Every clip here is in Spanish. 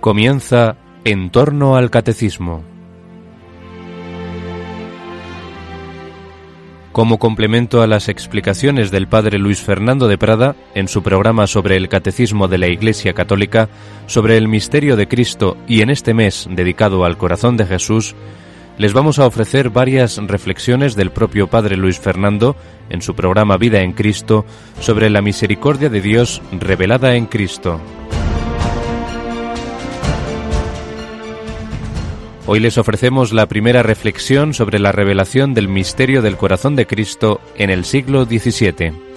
Comienza En torno al Catecismo. Como complemento a las explicaciones del padre Luis Fernando de Prada en su programa sobre el Catecismo de la Iglesia Católica, sobre el misterio de Cristo y en este mes dedicado al corazón de Jesús, les vamos a ofrecer varias reflexiones del propio padre Luis Fernando en su programa Vida en Cristo sobre la misericordia de Dios revelada en Cristo. Hoy les ofrecemos la primera reflexión sobre la revelación del misterio del corazón de Cristo en el siglo XVII.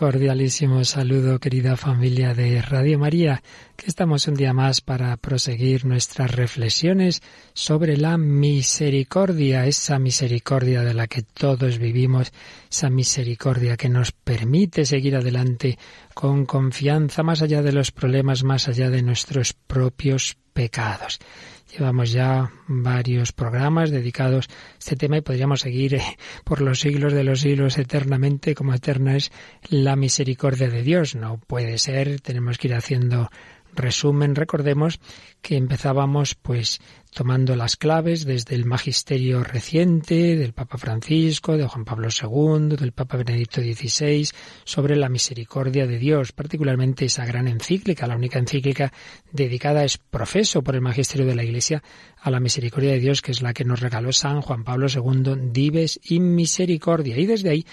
Cordialísimo saludo, querida familia de Radio María, que estamos un día más para proseguir nuestras reflexiones sobre la misericordia, esa misericordia de la que todos vivimos, esa misericordia que nos permite seguir adelante con confianza, más allá de los problemas, más allá de nuestros propios pecados. Llevamos ya varios programas dedicados a este tema y podríamos seguir eh, por los siglos de los siglos eternamente, como eterna es la misericordia de Dios. No puede ser, tenemos que ir haciendo resumen. Recordemos que empezábamos pues tomando las claves desde el magisterio reciente del Papa Francisco, de Juan Pablo II, del Papa Benedicto XVI, sobre la misericordia de Dios, particularmente esa gran encíclica, la única encíclica dedicada es profeso por el magisterio de la Iglesia a la misericordia de Dios, que es la que nos regaló San Juan Pablo II, Dives in Misericordia. Y desde ahí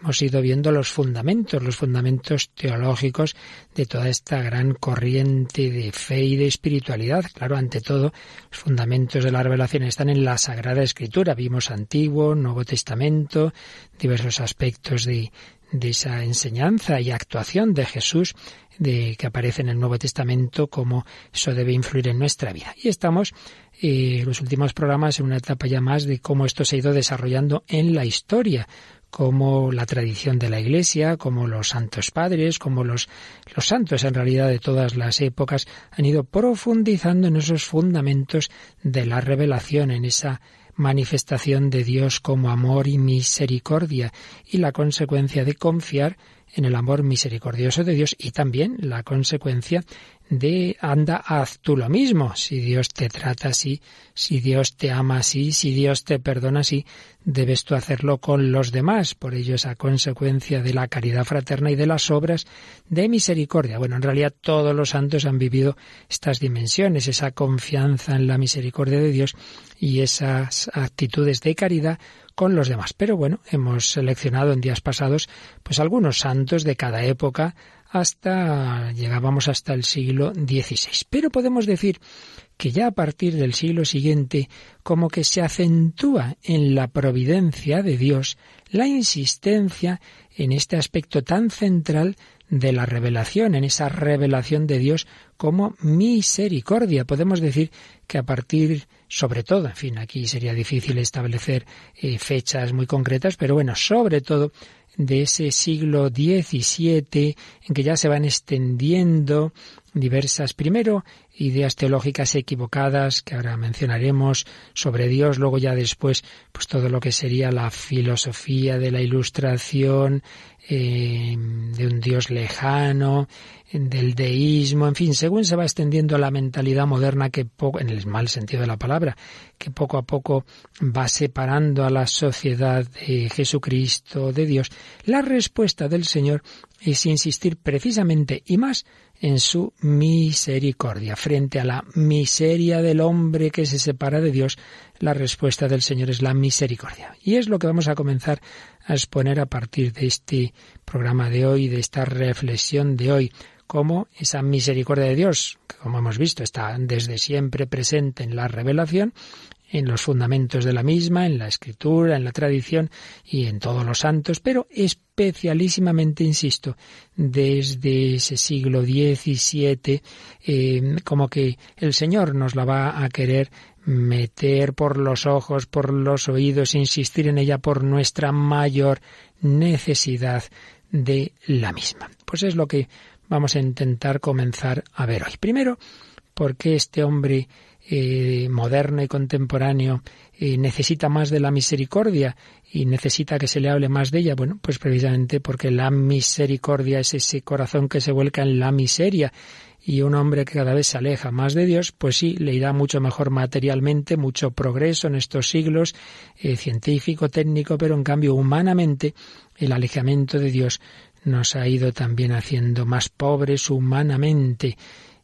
hemos ido viendo los fundamentos, los fundamentos teológicos de toda esta gran corriente de fe y de espiritualidad. Claro, ante todo, los fundamentos de la revelación están en la Sagrada Escritura. Vimos Antiguo, Nuevo Testamento, diversos aspectos de, de esa enseñanza y actuación de Jesús de que aparece en el Nuevo Testamento, cómo eso debe influir en nuestra vida. Y estamos eh, los últimos programas en una etapa ya más de cómo esto se ha ido desarrollando en la historia, como la tradición de la Iglesia, como los santos padres, como los, santos en realidad de todas las épocas han ido profundizando en esos fundamentos de la revelación, en esa manifestación de Dios como amor y misericordia y la consecuencia de confiar en el amor misericordioso de Dios y también la consecuencia de anda, haz tú lo mismo. Si Dios te trata así, si Dios te ama así, si Dios te perdona así, debes tú hacerlo con los demás. Por ello esa consecuencia de la caridad fraterna y de las obras de misericordia. Bueno, en realidad todos los santos han vivido estas dimensiones, esa confianza en la misericordia de Dios y esas actitudes de caridad con los demás. Pero bueno, hemos seleccionado en días pasados pues algunos santos de cada época hasta llegábamos hasta el siglo XVI. Pero podemos decir que ya a partir del siglo siguiente como que se acentúa en la providencia de Dios la insistencia en este aspecto tan central de la revelación, en esa revelación de Dios como misericordia. Podemos decir que a partir, sobre todo, en fin, aquí sería difícil establecer eh, fechas muy concretas, pero bueno, sobre todo de ese siglo XVII en que ya se van extendiendo diversas, primero, ideas teológicas equivocadas que ahora mencionaremos sobre Dios, luego ya después, pues todo lo que sería la filosofía de la ilustración, eh, de un Dios lejano, del deísmo, en fin, según se va extendiendo la mentalidad moderna que poco, en el mal sentido de la palabra, que poco a poco va separando a la sociedad de Jesucristo, de Dios, la respuesta del Señor es insistir precisamente y más en su misericordia. Frente a la miseria del hombre que se separa de Dios, la respuesta del Señor es la misericordia. Y es lo que vamos a comenzar a exponer a partir de este programa de hoy, de esta reflexión de hoy como esa misericordia de Dios, que como hemos visto está desde siempre presente en la revelación, en los fundamentos de la misma, en la escritura, en la tradición y en todos los santos, pero especialísimamente, insisto, desde ese siglo XVII, eh, como que el Señor nos la va a querer meter por los ojos, por los oídos, insistir en ella por nuestra mayor necesidad de la misma. Pues es lo que vamos a intentar comenzar a ver hoy. Primero, ¿Por qué este hombre eh, moderno y contemporáneo eh, necesita más de la misericordia y necesita que se le hable más de ella? Bueno, pues precisamente porque la misericordia es ese corazón que se vuelca en la miseria y un hombre que cada vez se aleja más de Dios, pues sí, le irá mucho mejor materialmente, mucho progreso en estos siglos, eh, científico, técnico, pero en cambio humanamente el alejamiento de Dios nos ha ido también haciendo más pobres humanamente.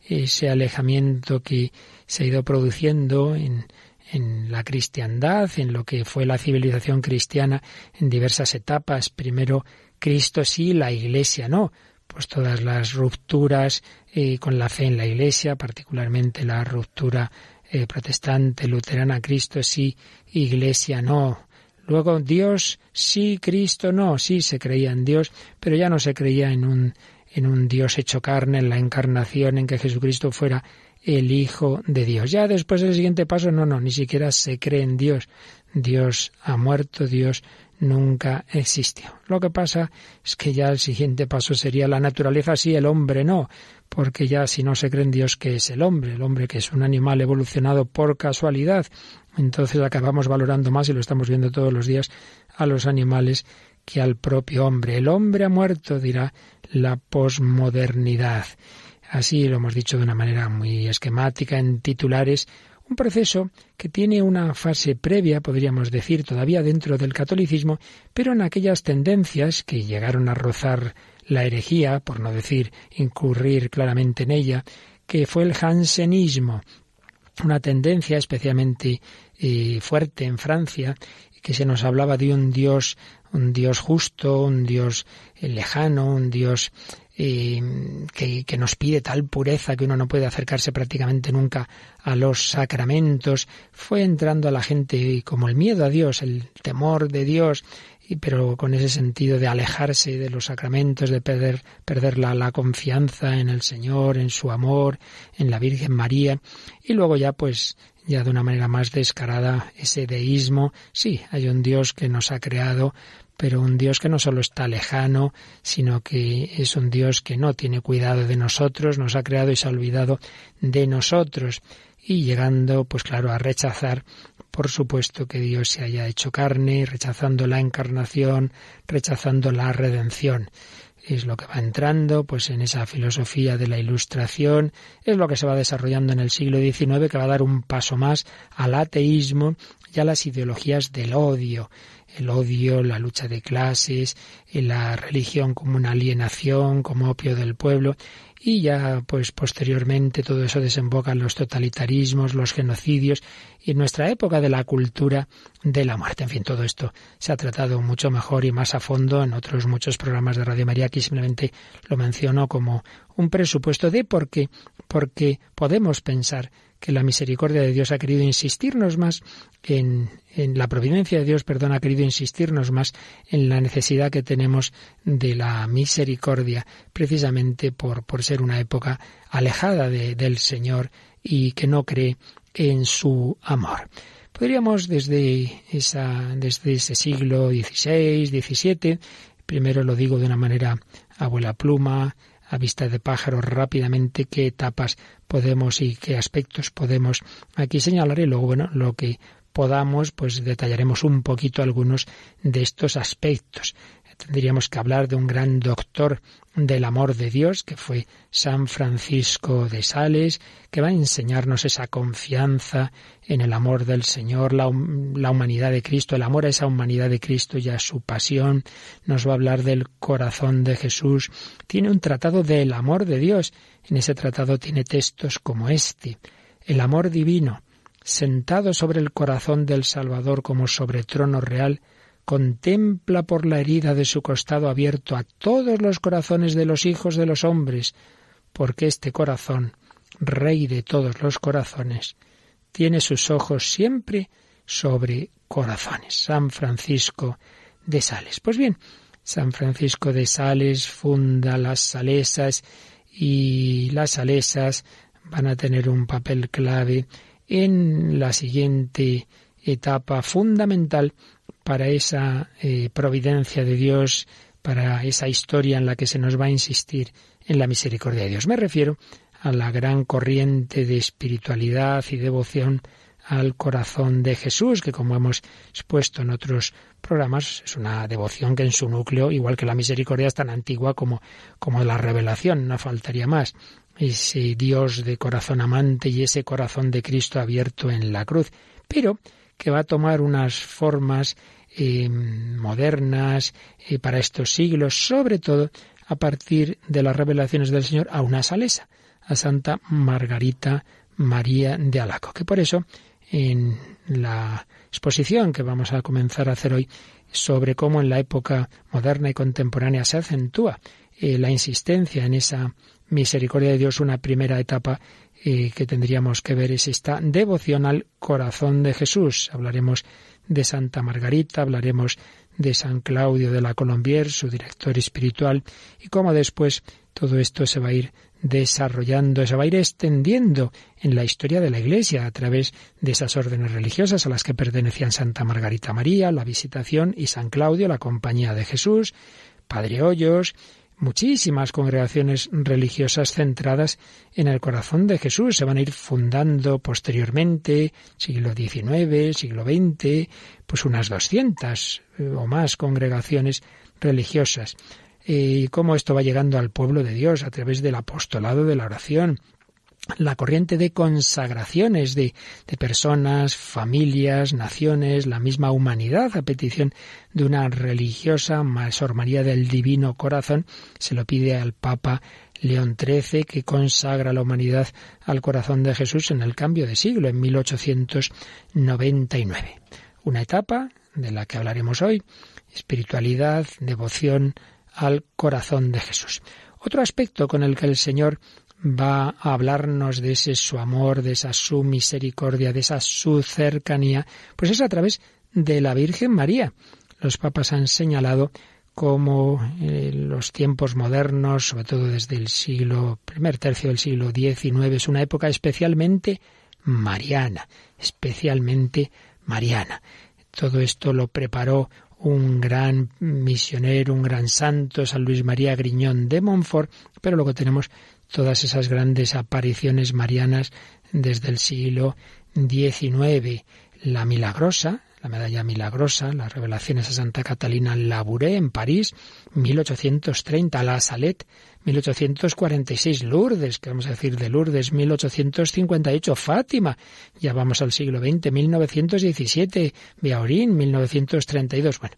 Ese alejamiento que se ha ido produciendo en, en la cristiandad, en lo que fue la civilización cristiana en diversas etapas. Primero Cristo sí, la Iglesia no. Pues todas las rupturas eh, con la fe en la Iglesia, particularmente la ruptura eh, protestante, luterana, Cristo sí, Iglesia no. Luego Dios sí, Cristo no, sí se creía en Dios, pero ya no se creía en un, en un Dios hecho carne, en la encarnación, en que Jesucristo fuera el Hijo de Dios. Ya después del siguiente paso, no, no, ni siquiera se cree en Dios. Dios ha muerto, Dios nunca existió. Lo que pasa es que ya el siguiente paso sería la naturaleza sí, el hombre no, porque ya si no se cree en Dios, ¿qué es el hombre? El hombre que es un animal evolucionado por casualidad, entonces acabamos valorando más, y lo estamos viendo todos los días, a los animales que al propio hombre. El hombre ha muerto, dirá la posmodernidad. Así lo hemos dicho de una manera muy esquemática en titulares, un proceso que tiene una fase previa, podríamos decir, todavía dentro del catolicismo, pero en aquellas tendencias que llegaron a rozar la herejía, por no decir incurrir claramente en ella, que fue el jansenismo, una tendencia especialmente eh, fuerte en Francia, que se nos hablaba de un Dios, un Dios justo, un Dios eh, lejano, un Dios eh, que, nos pide tal pureza que uno no puede acercarse prácticamente nunca a los sacramentos, fue entrando a la gente como el miedo a Dios, el temor de Dios, pero con ese sentido de alejarse de los sacramentos, de perder, perder la, confianza en el Señor, en su amor, en la Virgen María, y luego ya pues ya de una manera más descarada ese deísmo, sí, hay un Dios que nos ha creado, pero un Dios que no solo está lejano, sino que es un Dios que no tiene cuidado de nosotros, nos ha creado y se ha olvidado de nosotros, y llegando, pues claro, a rechazar por supuesto que Dios se haya hecho carne, rechazando la encarnación, rechazando la redención. Es lo que va entrando, pues, en esa filosofía de la ilustración, es lo que se va desarrollando en el siglo XIX, que va a dar un paso más al ateísmo y a las ideologías del odio el odio, la lucha de clases, la religión como una alienación, como opio del pueblo, y ya pues posteriormente todo eso desemboca en los totalitarismos, los genocidios y en nuestra época de la cultura de la muerte. En fin, todo esto se ha tratado mucho mejor y más a fondo en otros muchos programas de Radio María. Aquí simplemente lo menciono como un presupuesto de por qué, porque podemos pensar que la misericordia de Dios ha querido insistirnos más en, en, la providencia de Dios, perdón, ha querido insistirnos más en la necesidad que tenemos de la misericordia, precisamente por, por ser una época alejada de, del Señor y que no cree en su amor. Podríamos desde, esa, desde ese siglo XVI, XVII, primero lo digo de una manera abuela pluma, a vista de pájaro rápidamente qué etapas podemos y qué aspectos podemos aquí señalar y luego bueno lo que podamos pues detallaremos un poquito algunos de estos aspectos tendríamos que hablar de un gran doctor del amor de Dios, que fue San Francisco de Sales, que va a enseñarnos esa confianza en el amor del Señor, la, humanidad de Cristo, el amor a esa humanidad de Cristo y a su pasión. Nos va a hablar del corazón de Jesús. Tiene un tratado del amor de Dios. En ese tratado tiene textos como este. El amor divino, sentado sobre el corazón del Salvador como sobre trono real, contempla por la herida de su costado abierto a todos los corazones de los hijos de los hombres, porque este corazón, rey de todos los corazones, tiene sus ojos siempre sobre corazones. San Francisco de Sales. Pues bien, San Francisco de Sales funda las salesas y las salesas van a tener un papel clave en la siguiente etapa fundamental para esa eh, providencia de Dios, para esa historia en la que se nos va a insistir en la misericordia de Dios. Me refiero a la gran corriente de espiritualidad y devoción al corazón de Jesús, que como hemos expuesto en otros programas, es una devoción que en su núcleo, igual que la misericordia, es tan antigua como, como la revelación, no faltaría más. Ese Dios de corazón amante y ese corazón de Cristo abierto en la cruz, pero que va a tomar unas formas eh, modernas eh, para estos siglos, sobre todo a partir de las revelaciones del Señor a una salesa, a Santa Margarita María de Alaco, que por eso en la exposición que vamos a comenzar a hacer hoy sobre cómo en la época moderna y contemporánea se acentúa eh, la insistencia en esa misericordia de Dios, una primera etapa eh, que tendríamos que ver es esta devoción al corazón de Jesús. Hablaremos de Santa Margarita, hablaremos de San Claudio de la Colombier, su director espiritual, y cómo después todo esto se va a ir desarrollando, se va a ir extendiendo en la historia de la Iglesia a través de esas órdenes religiosas a las que pertenecían Santa Margarita María, la Visitación y San Claudio, la Compañía de Jesús, Padre Hoyos, muchísimas congregaciones religiosas centradas en el corazón de Jesús. Se van a ir fundando posteriormente, siglo XIX, siglo XX, pues unas 200 eh, o más congregaciones religiosas. Eh, y cómo esto va llegando al pueblo de Dios a través del apostolado de la oración, la corriente de consagraciones de, personas, familias, naciones, la misma humanidad, a petición de una religiosa, Sor María del Divino Corazón, se lo pide al Papa León XIII, que consagra la humanidad al corazón de Jesús en el cambio de siglo, en 1899. Una etapa de la que hablaremos hoy, espiritualidad, devoción al corazón de Jesús. Otro aspecto con el que el Señor va a hablarnos de ese su amor, de esa su misericordia, de esa su cercanía, pues es a través de la Virgen María. Los papas han señalado cómo en los tiempos modernos, sobre todo desde el siglo, primer tercio del siglo XIX, es una época especialmente mariana, especialmente mariana. Todo esto lo preparó un gran misionero, un gran santo, San Luis María Griñón de Montfort, pero luego tenemos todas esas grandes apariciones marianas desde el siglo XIX. La Milagrosa, la medalla milagrosa, las revelaciones a Santa Catalina Labouré en París, 1830, La Salette, 1846, Lourdes, que vamos a decir de Lourdes, 1858, Fátima, ya vamos al siglo XX, 1917, Beaurín, 1932. Bueno,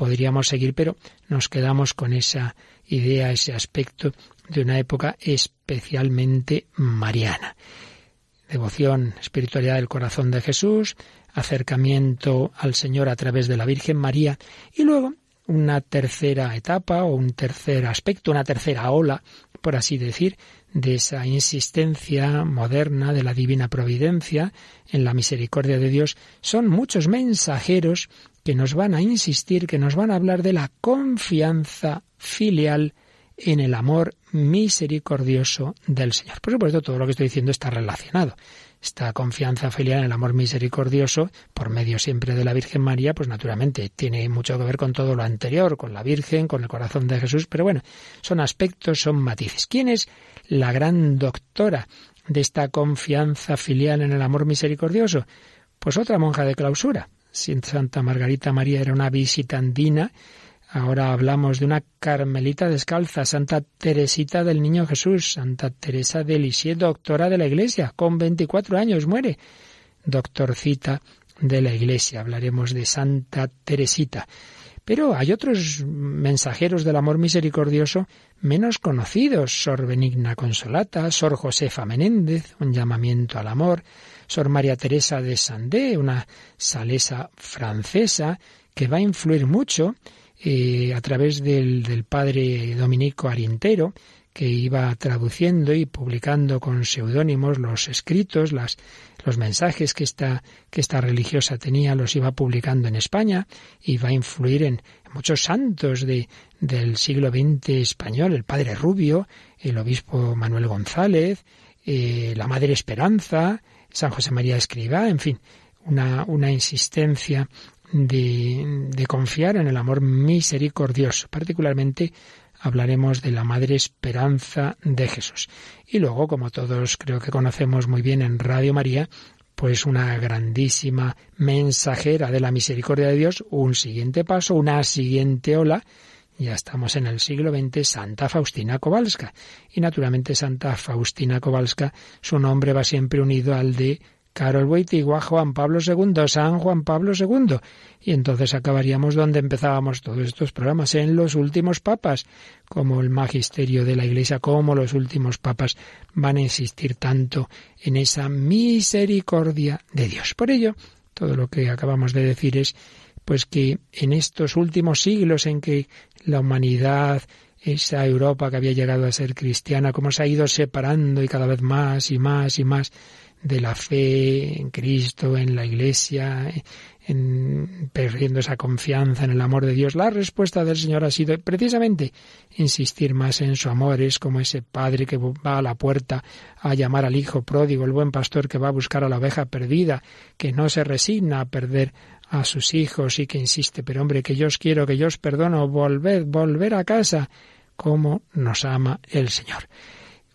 podríamos seguir, pero nos quedamos con esa idea, ese aspecto de una época especialmente mariana. Devoción, espiritualidad del corazón de Jesús, acercamiento al Señor a través de la Virgen María y luego una tercera etapa o un tercer aspecto, una tercera ola, por así decir, de esa insistencia moderna de la divina providencia en la misericordia de Dios, son muchos mensajeros que nos van a insistir, que nos van a hablar de la confianza filial en el amor misericordioso del Señor. Por supuesto, todo lo que estoy diciendo está relacionado. Esta confianza filial en el amor misericordioso, por medio siempre de la Virgen María, pues naturalmente tiene mucho que ver con todo lo anterior, con la Virgen, con el corazón de Jesús, pero bueno, son aspectos, son matices. ¿Quién es la gran doctora de esta confianza filial en el amor misericordioso? Pues otra monja de clausura. Santa Margarita María era una visitandina Ahora hablamos de una carmelita descalza, Santa Teresita del Niño Jesús, Santa Teresa de Lisieux, doctora de la Iglesia, con 24 años muere, doctorcita de la Iglesia. Hablaremos de Santa Teresita. Pero hay otros mensajeros del amor misericordioso menos conocidos, Sor Benigna Consolata, Sor Josefa Menéndez, un llamamiento al amor, Sor María Teresa de Sandé, una salesa francesa, que va a influir mucho eh, a través del, del padre Dominico Arintero, que iba traduciendo y publicando con seudónimos los escritos, las, los mensajes que esta, que esta religiosa tenía, los iba publicando en España y va a influir en muchos santos de, del siglo XX español, el padre Rubio, el obispo Manuel González, eh, la Madre Esperanza, San José María Escribá, en fin, una, una insistencia de, confiar en el amor misericordioso, particularmente hablaremos de la Madre Esperanza de Jesús. Y luego, como todos creo que conocemos muy bien en Radio María, pues una grandísima mensajera de la misericordia de Dios, un siguiente paso, una siguiente ola, ya estamos en el siglo XX, Santa Faustina Kowalska. Y naturalmente Santa Faustina Kowalska, su nombre va siempre unido al de Carol Wojtyła, Juan Pablo II, San Juan Pablo II. Y entonces acabaríamos donde empezábamos todos estos programas, en los últimos papas, como el magisterio de la Iglesia, como los últimos papas van a insistir tanto en esa misericordia de Dios. Por ello, todo lo que acabamos de decir es pues que en estos últimos siglos en que la humanidad esa Europa que había llegado a ser cristiana, cómo se ha ido separando y cada vez más y más y más de la fe en Cristo, en la Iglesia, en perdiendo esa confianza en el amor de Dios. La respuesta del Señor ha sido precisamente insistir más en su amor. Es como ese padre que va a la puerta a llamar al hijo pródigo, el buen pastor que va a buscar a la oveja perdida, que no se resigna a perder a sus hijos y que insiste, pero hombre, que yo os quiero, que yo os perdono, volved, volver a casa, como nos ama el Señor.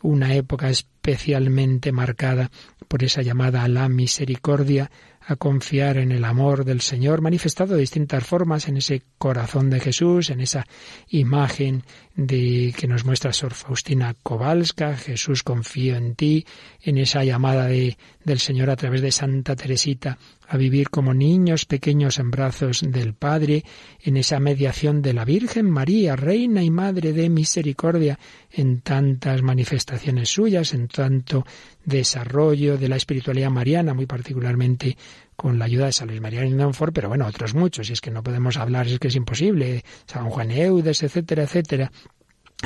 Una época especialmente marcada por esa llamada a la misericordia, a confiar en el amor del Señor, manifestado de distintas formas en ese corazón de Jesús, en esa imagen de que nos muestra Sor Faustina Kowalska, Jesús confío en ti, en esa llamada de, del Señor a través de Santa Teresita a vivir como niños pequeños en brazos del Padre, en esa mediación de la Virgen María, Reina y Madre de Misericordia, en tantas manifestaciones suyas, en tanto desarrollo de la espiritualidad mariana, muy particularmente con la ayuda de San Luis María Monfort, pero bueno, otros muchos, y es que no podemos hablar, es que es imposible, San Juan Eudes, etcétera, etcétera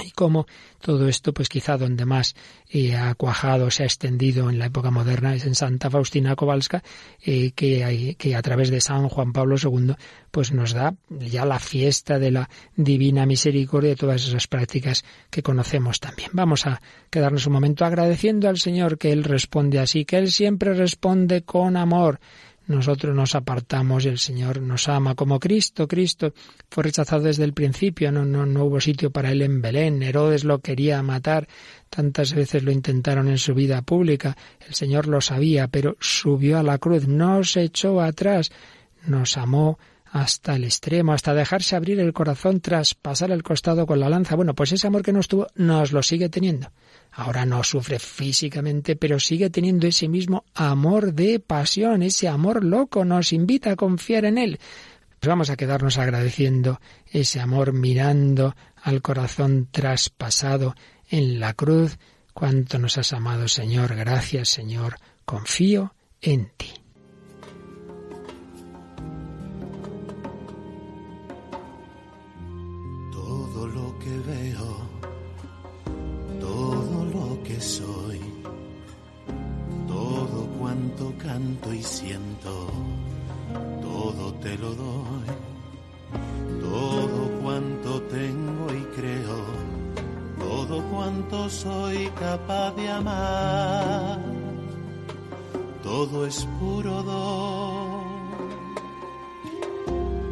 y cómo todo esto, pues quizá donde más eh, ha cuajado, se ha extendido en la época moderna es en Santa Faustina Kowalska, eh, que, que a través de San Juan Pablo II, pues nos da ya la fiesta de la divina misericordia y todas esas prácticas que conocemos también. Vamos a quedarnos un momento agradeciendo al Señor que Él responde así, que Él siempre responde con amor nosotros nos apartamos y el Señor nos ama como Cristo. Cristo fue rechazado desde el principio, no, no, no hubo sitio para él en Belén. Herodes lo quería matar, tantas veces lo intentaron en su vida pública. El Señor lo sabía, pero subió a la cruz, no se echó atrás, nos amó hasta el extremo, hasta dejarse abrir el corazón tras pasar el costado con la lanza. Bueno, pues ese amor que nos tuvo nos lo sigue teniendo. Ahora no sufre físicamente, pero sigue teniendo ese mismo amor de pasión, ese amor loco, nos invita a confiar en él. Pues vamos a quedarnos agradeciendo ese amor mirando al corazón traspasado en la cruz. Cuánto nos has amado, Señor. Gracias, Señor. Confío en ti. Canto y siento, todo te lo doy, todo cuanto tengo y creo, todo cuanto soy capaz de amar, todo es puro don.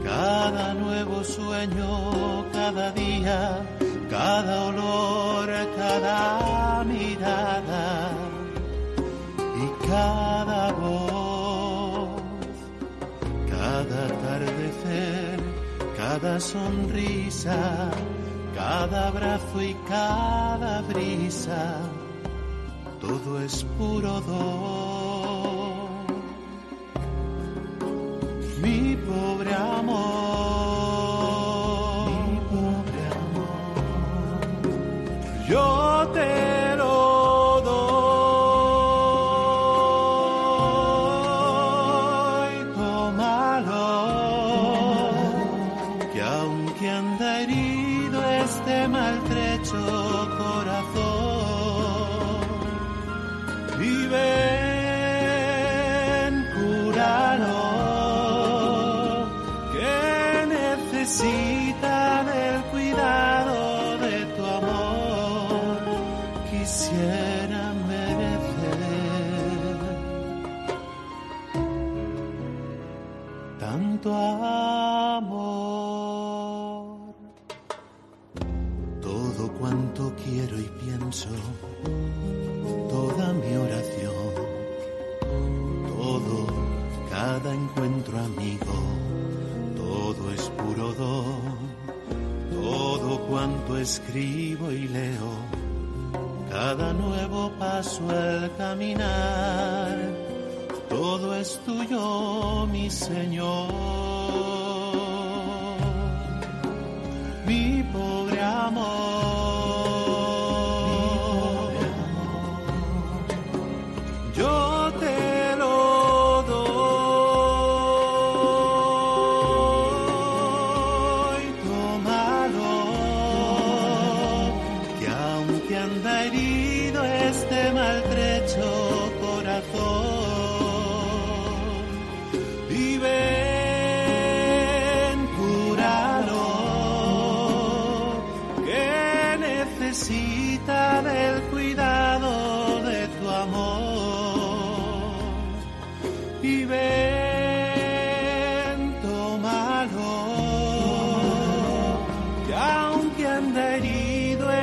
Cada nuevo sueño, cada día, cada olor, cada mirada y cada voz, cada atardecer, cada sonrisa, cada abrazo y cada brisa, todo es puro don. mi pobre amor, mi pobre amor, yo te lo doy, tómalo, que aunque anda herido este maltrecho corazón, vive. Escribo y leo, cada nuevo paso al caminar, todo es tuyo, mi Señor. mi pobre amor.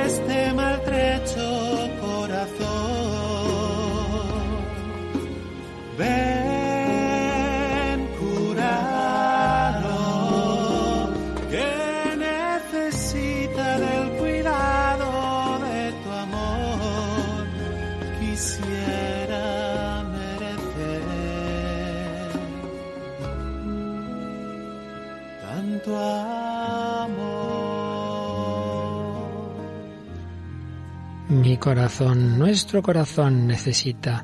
Este corazón, nuestro corazón necesita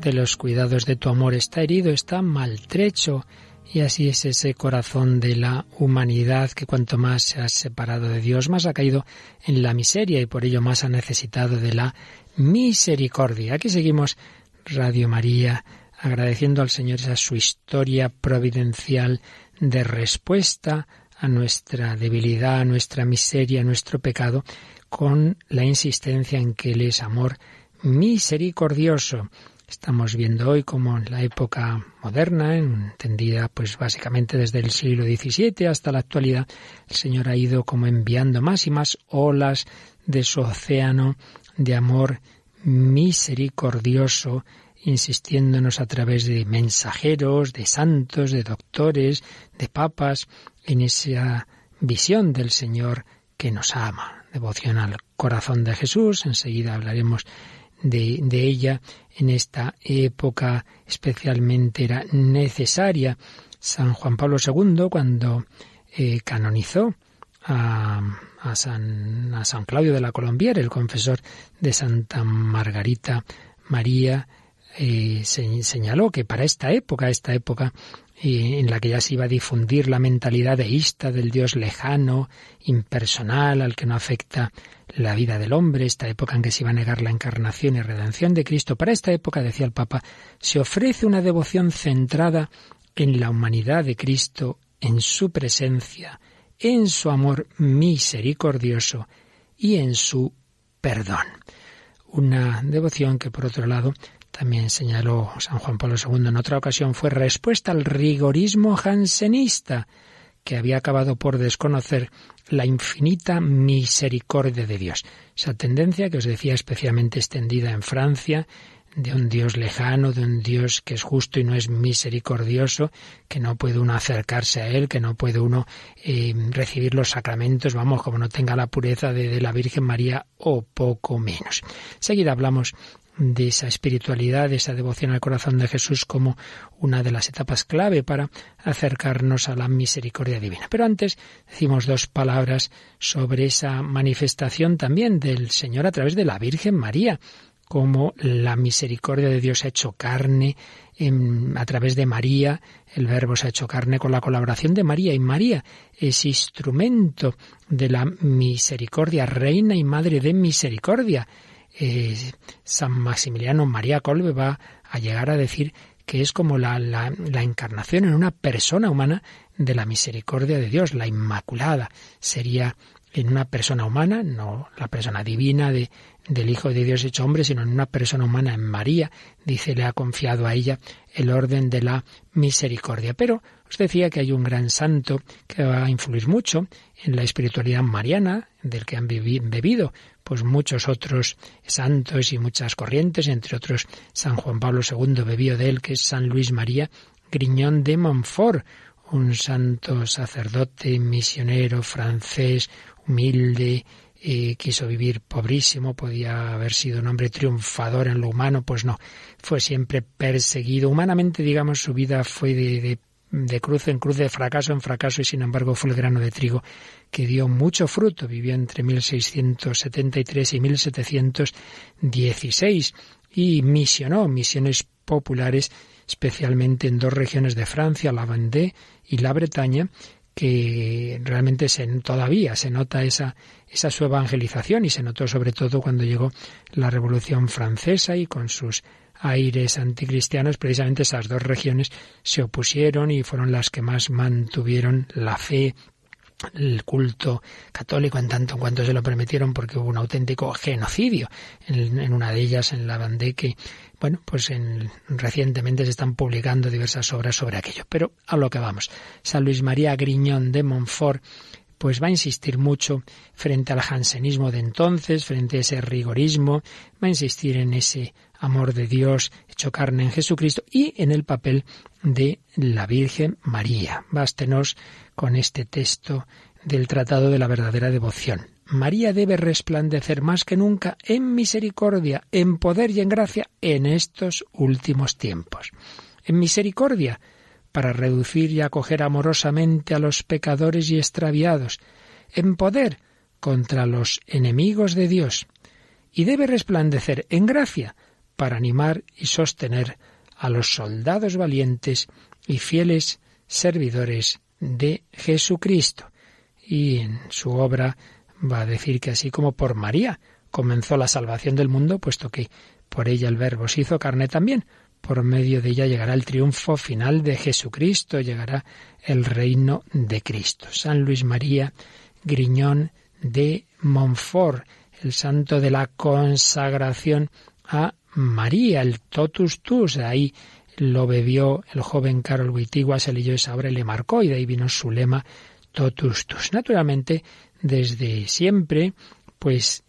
de los cuidados de tu amor. Está herido, está maltrecho. Y así es ese corazón de la humanidad que cuanto más se ha separado de Dios, más ha caído en la miseria y por ello más ha necesitado de la misericordia. Aquí seguimos Radio María agradeciendo al Señor esa su historia providencial de respuesta a nuestra debilidad, a nuestra miseria, a nuestro pecado, con la insistencia en que Él es amor misericordioso. Estamos viendo hoy como en la época moderna, entendida pues básicamente desde el siglo XVII hasta la actualidad, el Señor ha ido como enviando más y más olas de su océano de amor misericordioso, insistiéndonos a través de mensajeros, de santos, de doctores, de papas, en esa visión del Señor que nos ama. Devoción al corazón de Jesús, enseguida hablaremos de, ella en esta época especialmente era necesaria. San Juan Pablo II, cuando eh, canonizó a, a, San, a San Claudio de la Colombiera, el confesor de Santa Margarita María, eh, se, señaló que para esta época, esta época eh, en la que ya se iba a difundir la mentalidad deísta del Dios lejano, impersonal, al que no afecta la vida del hombre, esta época en que se iba a negar la encarnación y redención de Cristo, para esta época, decía el Papa, se ofrece una devoción centrada en la humanidad de Cristo, en su presencia, en su amor misericordioso y en su perdón. Una devoción que, por otro lado, también señaló San Juan Pablo II en otra ocasión, fue respuesta al rigorismo jansenista, que había acabado por desconocer la infinita misericordia de Dios. Esa tendencia que os decía especialmente extendida en Francia, de un Dios lejano, de un Dios que es justo y no es misericordioso, que no puede uno acercarse a Él, que no puede uno eh, recibir los sacramentos, vamos, como no tenga la pureza de, de la Virgen María o poco menos. Seguida hablamos de esa espiritualidad, de esa devoción al corazón de Jesús como una de las etapas clave para acercarnos a la misericordia divina. Pero antes decimos dos palabras sobre esa manifestación también del Señor a través de la Virgen María, como la misericordia de Dios ha hecho carne en, a través de María, el Verbo se ha hecho carne con la colaboración de María, y María es instrumento de la misericordia, reina y madre de misericordia eh, San Maximiliano María Colbe va a llegar a decir que es como la, la, la, encarnación en una persona humana de la misericordia de Dios, la Inmaculada. Sería en una persona humana, no la persona divina de, del Hijo de Dios hecho hombre, sino en una persona humana, en María, dice, le ha confiado a ella el orden de la misericordia. Pero os decía que hay un gran santo que va a influir mucho en la espiritualidad mariana, del que han bebido pues muchos otros santos y muchas corrientes, entre otros San Juan Pablo II bebió de él, que es San Luis María Griñón de Montfort, un santo sacerdote, misionero francés, humilde, eh, quiso vivir pobrísimo, podía haber sido un hombre triunfador en lo humano, pues no, fue siempre perseguido. Humanamente, digamos, su vida fue de, de, cruz en cruz, de fracaso en fracaso, y sin embargo fue el grano de trigo que dio mucho fruto. Vivió entre 1673 y 1716 y misionó misiones populares, especialmente en dos regiones de Francia, la Vendée y la Bretaña, que realmente se, todavía se nota esa, esa su evangelización y se notó sobre todo cuando llegó la Revolución Francesa y con sus aires anticristianos, precisamente esas dos regiones se opusieron y fueron las que más mantuvieron la fe el culto católico en tanto en cuanto se lo permitieron porque hubo un auténtico genocidio en, una de ellas en la Vendée que bueno, pues en, recientemente se están publicando diversas obras sobre aquello. Pero a lo que vamos. San Luis María Griñón de Montfort pues va a insistir mucho frente al jansenismo de entonces, frente a ese rigorismo, va a insistir en ese amor de Dios hecho carne en Jesucristo y en el papel de la Virgen María. Bástenos con este texto del Tratado de la Verdadera Devoción. María debe resplandecer más que nunca en misericordia, en poder y en gracia en estos últimos tiempos. En misericordia, para reducir y acoger amorosamente a los pecadores y extraviados, en poder contra los enemigos de Dios, y debe resplandecer en gracia, para animar y sostener a los soldados valientes y fieles servidores de Jesucristo. Y en su obra va a decir que así como por María comenzó la salvación del mundo, puesto que por ella el Verbo se hizo carne también, por medio de ella llegará el triunfo final de Jesucristo, llegará el reino de Cristo. San Luis María Griñón de Montfort, el santo de la consagración a María, el totus tus, ahí lo bebió el joven Carol Wittigua, se leyó esa obra y le marcó, y de ahí vino su lema totus tus. Naturalmente, desde siempre, pues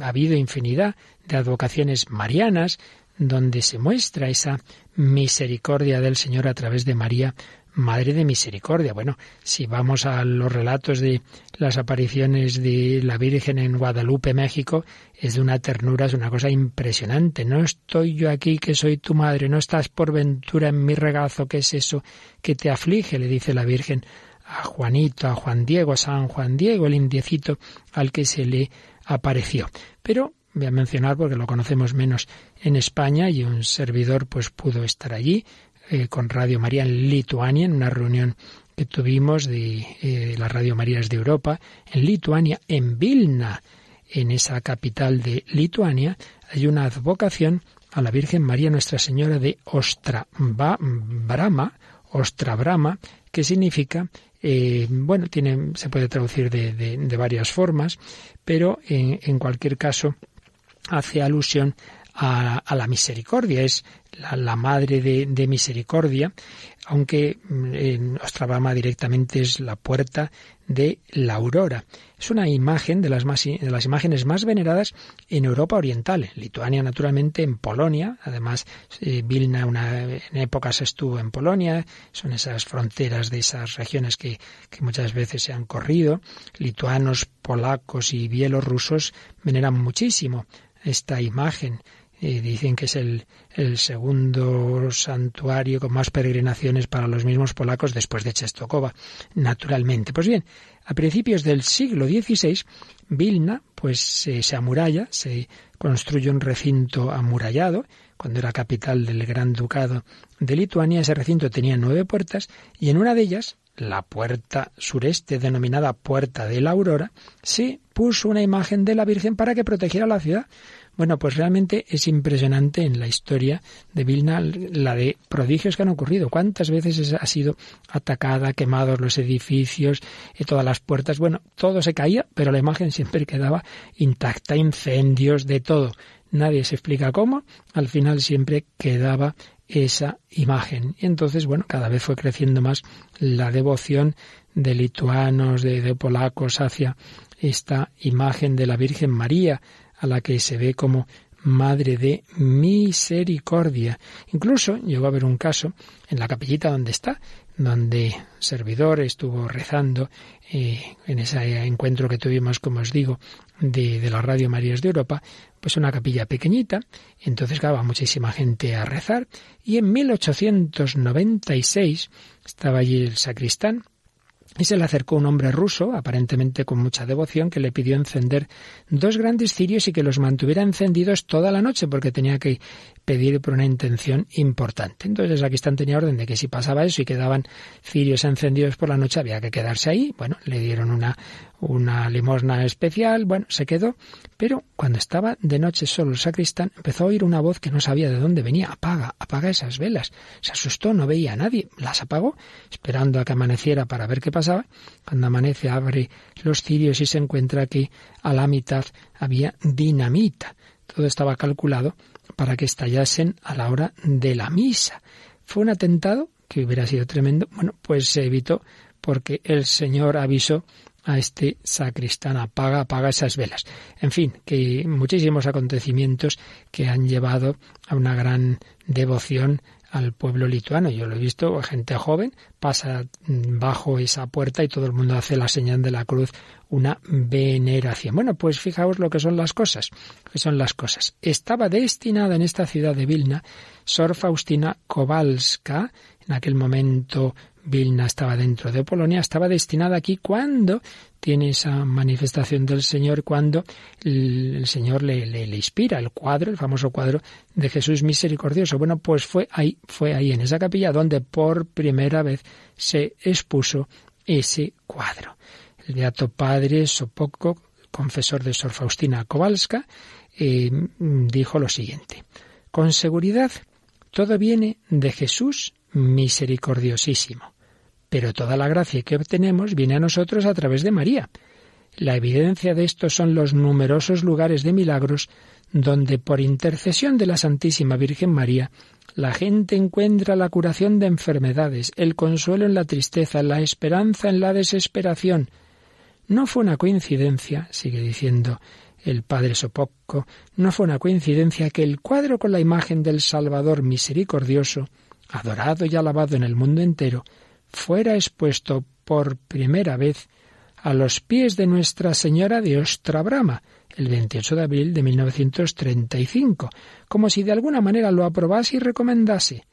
ha habido infinidad de advocaciones marianas donde se muestra esa misericordia del Señor a través de María, Madre de Misericordia. Bueno, si vamos a los relatos de las apariciones de la Virgen en Guadalupe, México, es de una ternura, es una cosa impresionante. No estoy yo aquí que soy tu madre, no estás por ventura en mi regazo, ¿qué es eso que te aflige? le dice la Virgen a Juanito, a Juan Diego, a San Juan Diego, el indiecito al que se le apareció. Pero voy a mencionar porque lo conocemos menos en España y un servidor pues pudo estar allí eh, con Radio María en Lituania en una reunión que tuvimos de eh, las Radio Marías de Europa en Lituania, en Vilna, en esa capital de Lituania, hay una advocación a la Virgen María Nuestra Señora de Ostra Brahma, Ostra Brahma, que significa eh, bueno, tiene, se puede traducir de, de, varias formas, pero en, en, cualquier caso hace alusión a, a la misericordia. Es la, la madre de, misericordia, aunque mm, en Ostrabama directamente es la puerta de la aurora. Es una imagen de las, más, de las imágenes más veneradas en Europa Oriental, en Lituania naturalmente, en Polonia, además eh, Vilna una, en épocas estuvo en Polonia, son esas fronteras de esas regiones que muchas veces se han corrido, lituanos, polacos y bielorrusos veneran muchísimo esta imagen dicen que es el, segundo santuario con más peregrinaciones para los mismos polacos después de Czestochowa, naturalmente. Pues bien, a principios del siglo XVI, Vilna pues se amuralla, se construye un recinto amurallado, cuando era capital del Gran Ducado de Lituania, ese recinto tenía nueve puertas y en una de ellas, la puerta sureste denominada Puerta de la Aurora, se puso una imagen de la Virgen para que protegiera la ciudad. Bueno, pues realmente es impresionante en la historia de Vilna la de prodigios que han ocurrido. ¿Cuántas veces ha sido atacada, quemados los edificios, y todas las puertas? Bueno, todo se caía, pero la imagen siempre quedaba intacta, incendios, de todo. Nadie se explica cómo, al final siempre quedaba esa imagen. Y entonces, bueno, cada vez fue creciendo más la devoción de lituanos, de, de polacos hacia esta imagen de la Virgen María, a la que se ve como Madre de Misericordia. Incluso llegó a haber un caso en la capillita donde está, donde servidor estuvo rezando eh, en ese encuentro que tuvimos, como os digo, de, la Radio Marías de Europa, pues una capilla pequeñita, entonces quedaba muchísima gente a rezar, y en 1896 estaba allí el sacristán, y se le acercó un hombre ruso, aparentemente con mucha devoción, que le pidió encender dos grandes cirios y que los mantuviera encendidos toda la noche, porque tenía que pedir por una intención importante. Entonces aquí están tenía orden de que si pasaba eso y quedaban cirios encendidos por la noche había que quedarse ahí. Bueno, le dieron una, una limosna especial, bueno, se quedó, pero cuando estaba de noche solo el sacristán empezó a oír una voz que no sabía de dónde venía. Apaga, apaga esas velas. Se asustó, no veía a nadie, las apagó, esperando a que amaneciera para ver qué pasaba. Cuando amanece abre los cirios y se encuentra que a la mitad había dinamita. Todo estaba calculado para que estallasen a la hora de la misa. Fue un atentado que hubiera sido tremendo. Bueno, pues se evitó porque el Señor avisó a este sacristán, apaga, apaga esas velas. En fin, que muchísimos acontecimientos que han llevado a una gran devoción al pueblo lituano. Yo lo he visto, gente joven pasa bajo esa puerta y todo el mundo hace la señal de la cruz, una veneración. Bueno, pues fijaos lo que son las cosas, que son las cosas. Estaba destinada en esta ciudad de Vilna Sor Faustina Kowalska, en aquel momento Vilna estaba dentro de Polonia, estaba destinada aquí cuando tiene esa manifestación del Señor, cuando el, Señor le, le, inspira el cuadro, el famoso cuadro de Jesús misericordioso. Bueno, pues fue ahí, fue ahí en esa capilla donde por primera vez se expuso ese cuadro. El Beato Padre Sopocco, confesor de Sor Faustina Kowalska, eh, dijo lo siguiente. Con seguridad, todo viene de Jesús misericordiosísimo. Pero toda la gracia que obtenemos viene a nosotros a través de María. La evidencia de esto son los numerosos lugares de milagros donde por intercesión de la Santísima Virgen María la gente encuentra la curación de enfermedades, el consuelo en la tristeza, la esperanza en la desesperación. No fue una coincidencia, sigue diciendo el padre Sopocco, no fue una coincidencia que el cuadro con la imagen del Salvador misericordioso adorado y alabado en el mundo entero, fuera expuesto por primera vez a los pies de Nuestra Señora de Ostrabrama, el 28 de abril de 1935, como si de alguna manera lo aprobase y recomendase.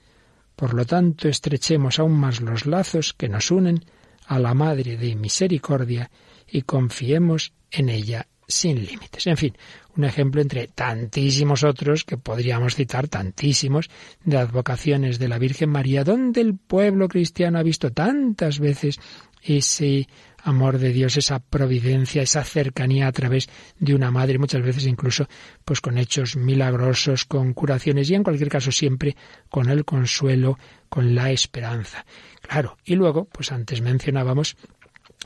Por lo tanto, estrechemos aún más los lazos que nos unen a la Madre de Misericordia y confiemos en ella sin límites. En fin, un ejemplo entre tantísimos otros que podríamos citar, tantísimos, de advocaciones de la Virgen María, donde el pueblo cristiano ha visto tantas veces ese amor de Dios, esa providencia, esa cercanía a través de una madre, muchas veces incluso pues con hechos milagrosos, con curaciones y en cualquier caso siempre con el consuelo, con la esperanza. Claro, y luego, pues antes mencionábamos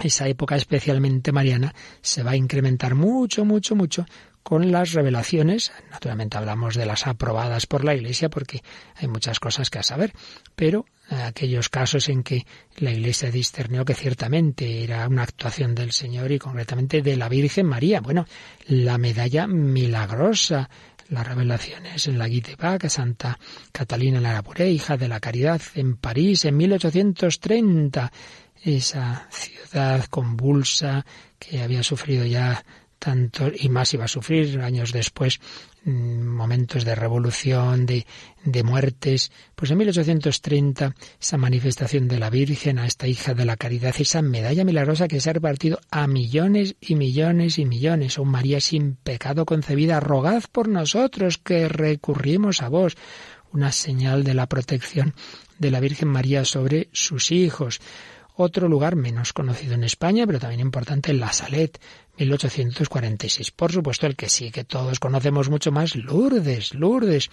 esa época especialmente mariana se va a incrementar mucho, mucho, mucho con las revelaciones. Naturalmente hablamos de las aprobadas por la Iglesia porque hay muchas cosas que a saber, pero aquellos casos en que la Iglesia discernió que ciertamente era una actuación del Señor y concretamente de la Virgen María. Bueno, la medalla milagrosa, las revelaciones en la Guitebac, Santa Catalina Larapuré, hija de la Caridad, en París en 1830, esa ciudad convulsa que había sufrido ya tanto y más iba a sufrir años después mm, momentos de revolución, de, de muertes. Pues en 1830 esa manifestación de la Virgen a esta hija de la caridad, esa medalla milagrosa que se ha repartido a millones y millones y millones. Oh María sin pecado concebida, rogad por nosotros que recurrimos a vos. Una señal de la protección de la Virgen María sobre sus hijos. Otro lugar menos conocido en España, pero también importante, La Salet, 1846. Por supuesto, el que sí que todos conocemos mucho más, Lourdes, Lourdes.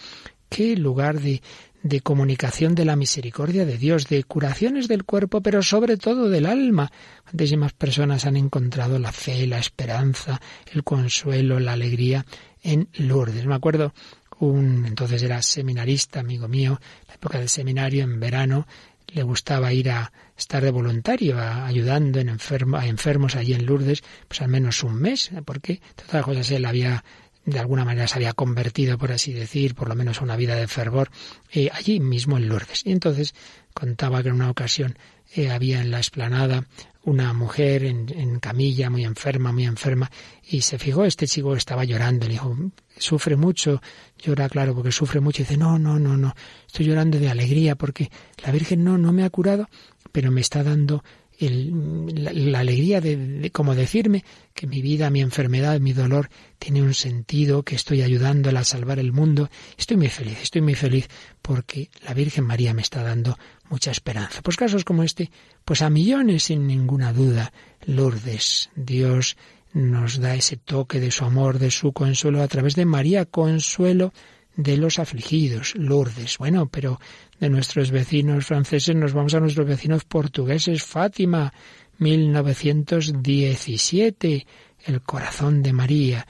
Qué lugar de, de comunicación de la misericordia de Dios, de curaciones del cuerpo, pero sobre todo del alma. Muchísimas personas han encontrado la fe, la esperanza, el consuelo, la alegría en Lourdes. Me acuerdo un entonces era seminarista, amigo mío, la época del seminario en verano, le gustaba ir a estar de voluntario, ayudando en a enfermos allí en Lourdes, pues al menos un mes, porque todas las cosas él había de alguna manera se había convertido, por así decir, por lo menos a una vida de fervor, eh, allí mismo en Lourdes. Y entonces contaba que en una ocasión eh, había en la explanada una mujer en, camilla, muy enferma, muy enferma, y se fijó, este chico estaba llorando, le dijo, sufre mucho, llora, claro, porque sufre mucho, y dice, no, no, no, no, estoy llorando de alegría, porque la Virgen no, no me ha curado, pero me está dando la, alegría de, como decirme que mi vida, mi enfermedad, mi dolor tiene un sentido, que estoy ayudándola a salvar el mundo. Estoy muy feliz, estoy muy feliz porque la Virgen María me está dando mucha esperanza. Pues casos como este, pues a millones sin ninguna duda. Lourdes, Dios nos da ese toque de su amor, de su consuelo a través de María, consuelo de los afligidos, Lourdes. Bueno, pero de nuestros vecinos franceses nos vamos a nuestros vecinos portugueses, Fátima, 1917, el corazón de María.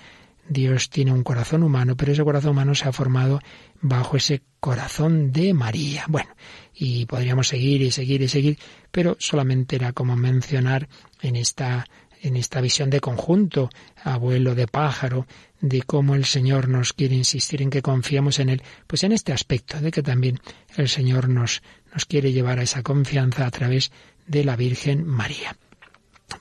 Dios tiene un corazón humano, pero ese corazón humano se ha formado bajo ese corazón de María. Bueno, y podríamos seguir y seguir y seguir, pero solamente era como mencionar en esta en esta visión de conjunto, abuelo de pájaro, de cómo el Señor nos quiere insistir en que confiemos en Él, pues en este aspecto, de que también el Señor nos, nos quiere llevar a esa confianza a través de la Virgen María.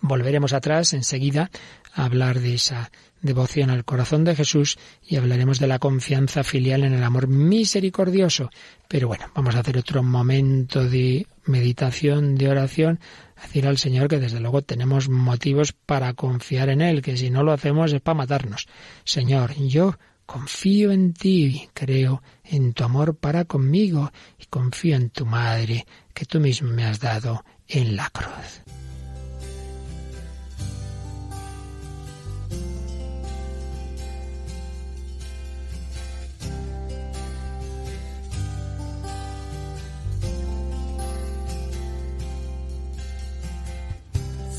Volveremos atrás enseguida a hablar de esa devoción al corazón de Jesús y hablaremos de la confianza filial en el amor misericordioso. Pero bueno, vamos a hacer otro momento de meditación, de oración, decir al Señor que desde luego tenemos motivos para confiar en Él, que si no lo hacemos es para matarnos. Señor, yo confío en ti, creo en tu amor para conmigo y confío en tu Madre, que tú mismo me has dado en la cruz.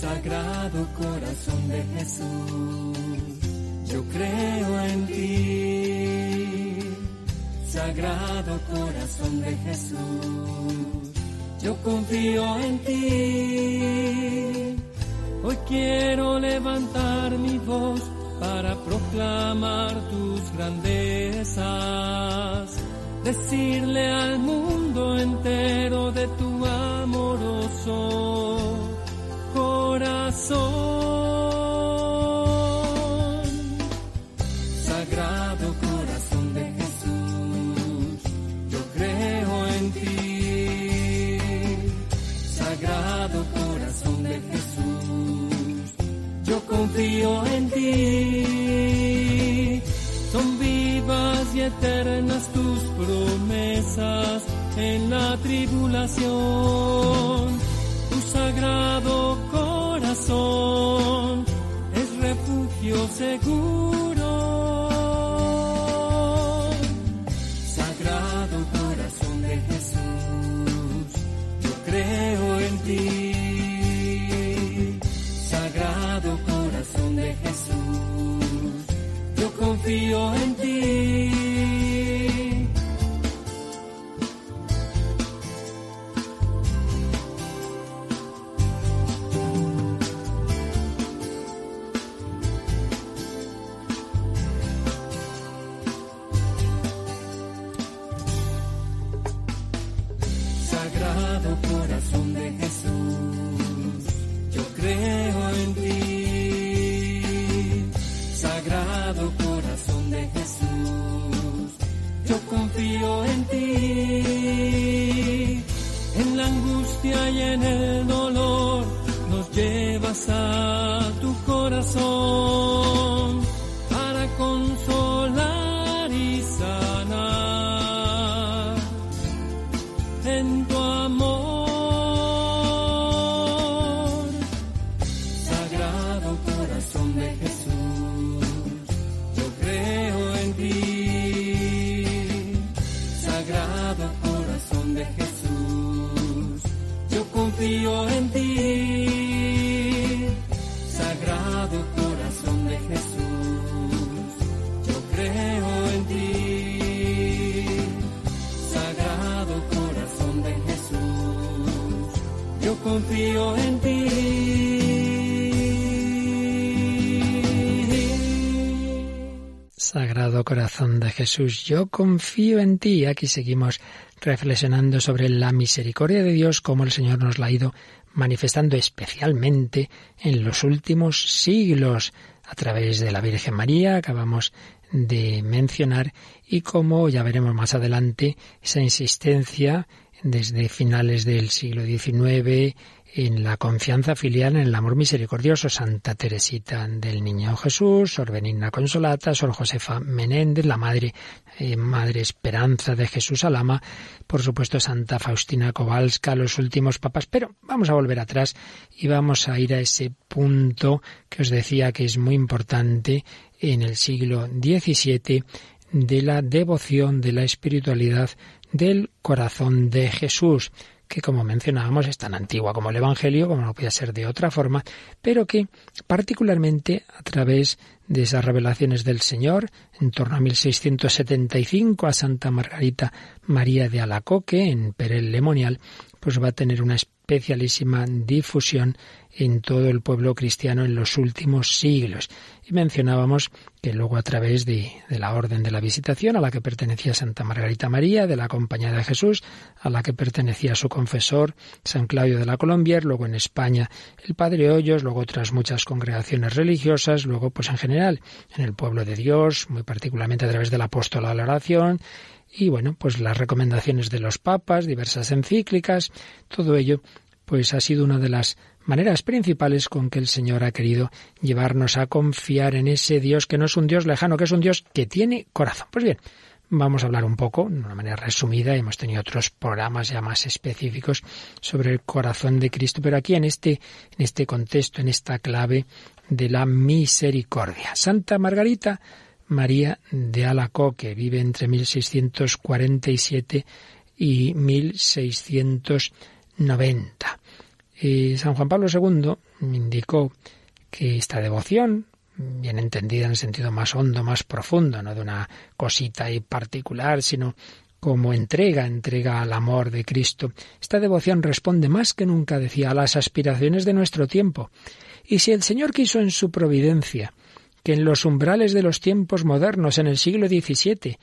Sagrado corazón de Jesús, yo creo en ti. Sagrado corazón de Jesús, yo confío en ti. Hoy quiero levantar mi voz para proclamar tus grandezas, decirle al mundo entero de tu amoroso confío en ti. Son vivas y eternas tus promesas en la tribulación. Tu sagrado es refugio seguro. Confío en ti. Jesús, yo confío en ti. Aquí seguimos reflexionando sobre la misericordia de Dios, como el Señor nos la ha ido manifestando especialmente en los últimos siglos a través de la Virgen María, acabamos de mencionar, y como ya veremos más adelante, esa insistencia desde finales del siglo XIX en la confianza filial en el amor misericordioso, Santa Teresita del Niño Jesús, Sor Benigna Consolata, Sor Josefa Menéndez, la Madre, eh, Madre Esperanza de Jesús Alama, por supuesto Santa Faustina Kowalska, los últimos papas, pero vamos a volver atrás y vamos a ir a ese punto que os decía que es muy importante en el siglo XVII de la devoción, de la espiritualidad del corazón de Jesús que como mencionábamos es tan antigua como el Evangelio, como no podía ser de otra forma, pero que particularmente a través de esas revelaciones del Señor, en torno a 1675 a Santa Margarita María de Alacoque, en Perel Lemonial, pues va a tener una especialísima difusión en todo el pueblo cristiano en los últimos siglos. Y mencionábamos que luego a través de, la Orden de la Visitación, a la que pertenecía Santa Margarita María, de la Compañía de Jesús, a la que pertenecía su confesor, San Claudio de la Colombier, luego en España el Padre Hoyos, luego otras muchas congregaciones religiosas, luego pues en general en el pueblo de Dios, muy particularmente a través del apóstol a la oración, y bueno, pues las recomendaciones de los papas, diversas encíclicas, todo ello pues ha sido una de las maneras principales con que el Señor ha querido llevarnos a confiar en ese Dios que no es un Dios lejano, que es un Dios que tiene corazón. Pues bien, vamos a hablar un poco, de una manera resumida, hemos tenido otros programas ya más específicos sobre el corazón de Cristo, pero aquí en este, en este contexto, en esta clave de la misericordia. Santa Margarita María de Alacoque vive entre 1647 y 1690. Y San Juan Pablo II indicó que esta devoción, bien entendida en el sentido más hondo, más profundo, no de una cosita ahí particular, sino como entrega, entrega al amor de Cristo. Esta devoción responde más que nunca, decía, a las aspiraciones de nuestro tiempo. Y si el Señor quiso en su providencia que en los umbrales de los tiempos modernos, en el siglo XVII,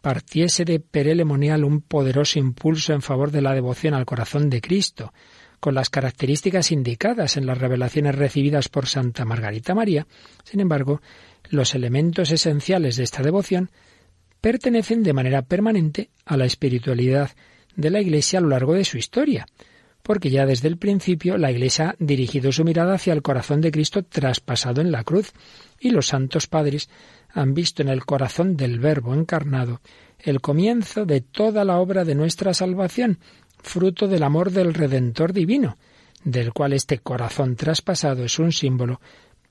partiese de Perelemonial un poderoso impulso en favor de la devoción al corazón de Cristo, con las características indicadas en las revelaciones recibidas por Santa Margarita María, sin embargo, los elementos esenciales de esta devoción pertenecen de manera permanente a la espiritualidad de la Iglesia a lo largo de su historia, porque ya desde el principio la Iglesia ha dirigido su mirada hacia el corazón de Cristo traspasado en la cruz, y los santos padres han visto en el corazón del Verbo encarnado el comienzo de toda la obra de nuestra salvación, fruto del amor del Redentor divino, del cual este corazón traspasado es un símbolo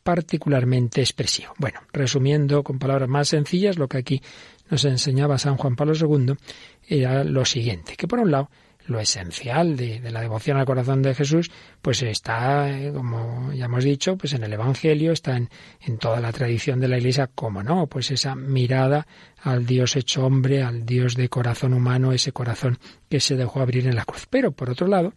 particularmente expresivo. Bueno, resumiendo con palabras más sencillas, lo que aquí nos enseñaba San Juan Pablo II era lo siguiente, que por un lado lo esencial de, la devoción al corazón de Jesús, pues está, eh, como ya hemos dicho, pues en el Evangelio, está en, en toda la tradición de la Iglesia, como no, pues esa mirada al Dios hecho hombre, al Dios de corazón humano, ese corazón que se dejó abrir en la cruz. Pero, por otro lado,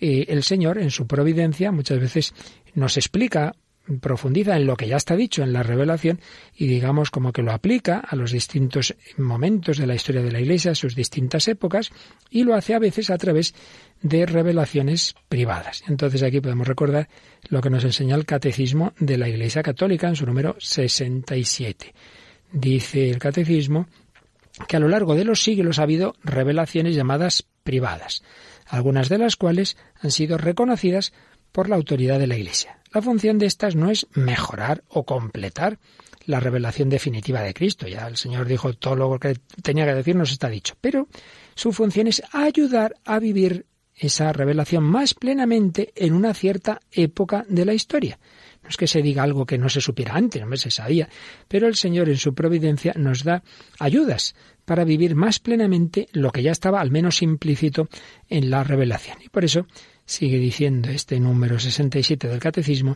eh, el Señor, en su providencia, muchas veces nos explica profundiza en lo que ya está dicho en la revelación y digamos como que lo aplica a los distintos momentos de la historia de la Iglesia, a sus distintas épocas, y lo hace a veces a través de revelaciones privadas. Entonces aquí podemos recordar lo que nos enseña el Catecismo de la Iglesia Católica en su número 67. Dice el Catecismo que a lo largo de los siglos ha habido revelaciones llamadas privadas, algunas de las cuales han sido reconocidas por la autoridad de la Iglesia. La función de estas no es mejorar o completar la revelación definitiva de Cristo. Ya el Señor dijo todo lo que tenía que decir, nos está dicho. Pero su función es ayudar a vivir esa revelación más plenamente en una cierta época de la historia. No es que se diga algo que no se supiera antes, no se sabía, pero el Señor en su providencia nos da ayudas para vivir más plenamente lo que ya estaba al menos implícito en la revelación. Y por eso sigue diciendo este número 67 del Catecismo,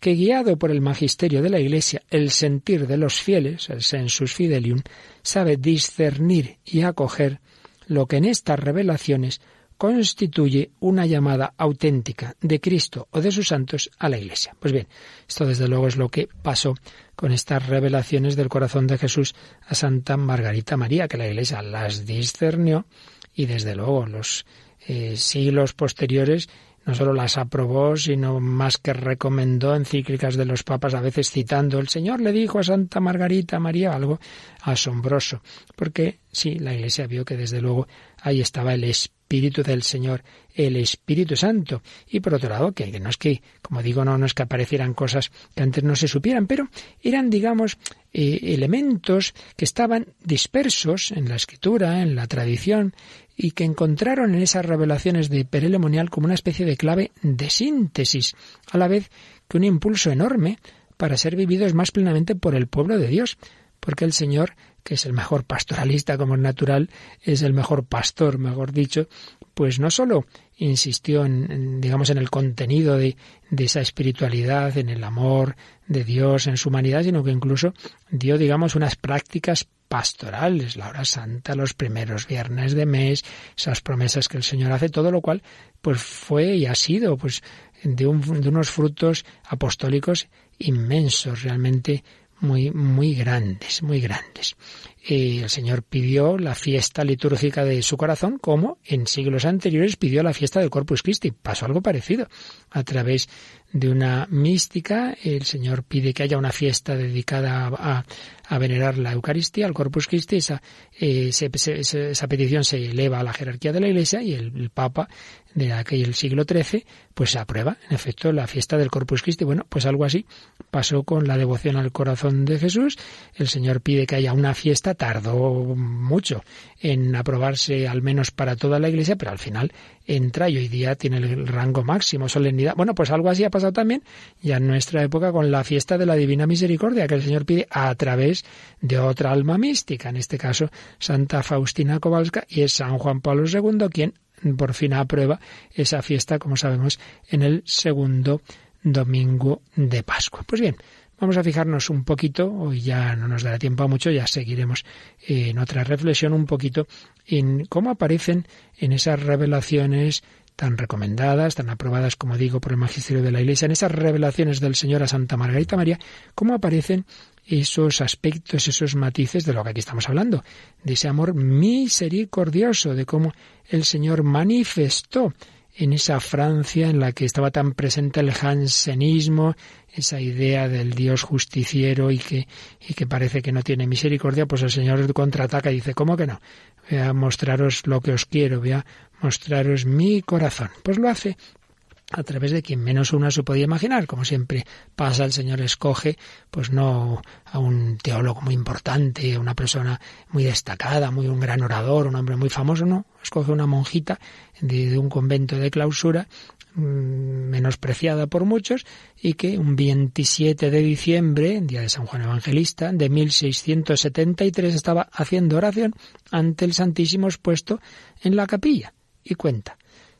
que guiado por el magisterio de la Iglesia, el sentir de los fieles, el sensus fidelium, sabe discernir y acoger lo que en estas revelaciones constituye una llamada auténtica de Cristo o de sus santos a la Iglesia. Pues bien, esto desde luego es lo que pasó con estas revelaciones del corazón de Jesús a Santa Margarita María, que la Iglesia las discernió y desde luego los eh, siglos posteriores no solo las aprobó, sino más que recomendó encíclicas de los papas, a veces citando, el Señor le dijo a Santa Margarita María algo asombroso, porque sí, la Iglesia vio que desde luego ahí estaba el Espíritu del Señor, el Espíritu Santo. Y por otro lado, que, no es que, como digo, no, no es que aparecieran cosas que antes no se supieran, pero eran, digamos, eh, elementos que estaban dispersos en la escritura, en la tradición, y que encontraron en esas revelaciones de Perelemonial como una especie de clave de síntesis, a la vez que un impulso enorme para ser vividos más plenamente por el pueblo de Dios, porque el Señor, que es el mejor pastoralista como es natural, es el mejor pastor, mejor dicho, pues no solo insistió en, digamos en el contenido de, de, esa espiritualidad, en el amor de Dios, en su humanidad, sino que incluso dio, digamos, unas prácticas pastorales, la hora santa, los primeros viernes de mes, esas promesas que el Señor hace, todo lo cual pues fue y ha sido pues de, de unos frutos apostólicos inmensos, realmente muy, muy grandes, muy grandes. Y el Señor pidió la fiesta litúrgica de su corazón, como en siglos anteriores pidió la fiesta del Corpus Christi. Pasó algo parecido. A través de una mística, el Señor pide que haya una fiesta dedicada a, a venerar la Eucaristía, al Corpus Christi, esa, eh, esa petición se eleva a la jerarquía de la Iglesia y el, Papa de aquel siglo XIII, pues aprueba, en efecto, la fiesta del Corpus Christi. Bueno, pues algo así pasó con la devoción al corazón de Jesús. El Señor pide que haya una fiesta, tardó mucho en aprobarse al menos para toda la Iglesia, pero al final entra y hoy día tiene el rango máximo, solemnidad. Bueno, pues algo así ha pasado también ya en nuestra época con la fiesta de la Divina Misericordia, que el Señor pide a través de otra alma mística, en este caso Santa Faustina Kowalska, y es San Juan Pablo II quien por fin aprueba esa fiesta, como sabemos, en el segundo domingo de Pascua. Pues bien, Vamos a fijarnos un poquito, hoy ya no nos dará tiempo a mucho, ya seguiremos en otra reflexión un poquito en cómo aparecen en esas revelaciones tan recomendadas, tan aprobadas, como digo, por el magisterio de la Iglesia, en esas revelaciones del Señor a Santa Margarita María, cómo aparecen esos aspectos, esos matices de lo que aquí estamos hablando, de ese amor misericordioso, de cómo el Señor manifestó en esa Francia en la que estaba tan presente el jansenismo, esa idea del Dios justiciero y que, y que parece que no tiene misericordia, pues el Señor contraataca y dice, ¿cómo que no? Voy a mostraros lo que os quiero, voy a mostraros mi corazón. Pues lo hace a través de quien menos uno se podía imaginar. Como siempre pasa, el Señor escoge, pues no a un teólogo muy importante, una persona muy destacada, muy un gran orador, un hombre muy famoso, no. Escoge una monjita de, de un convento de clausura mm, menospreciada por muchos y que un 27 de diciembre, día de San Juan Evangelista, de 1673 estaba haciendo oración ante el Santísimo expuesto en la capilla y cuenta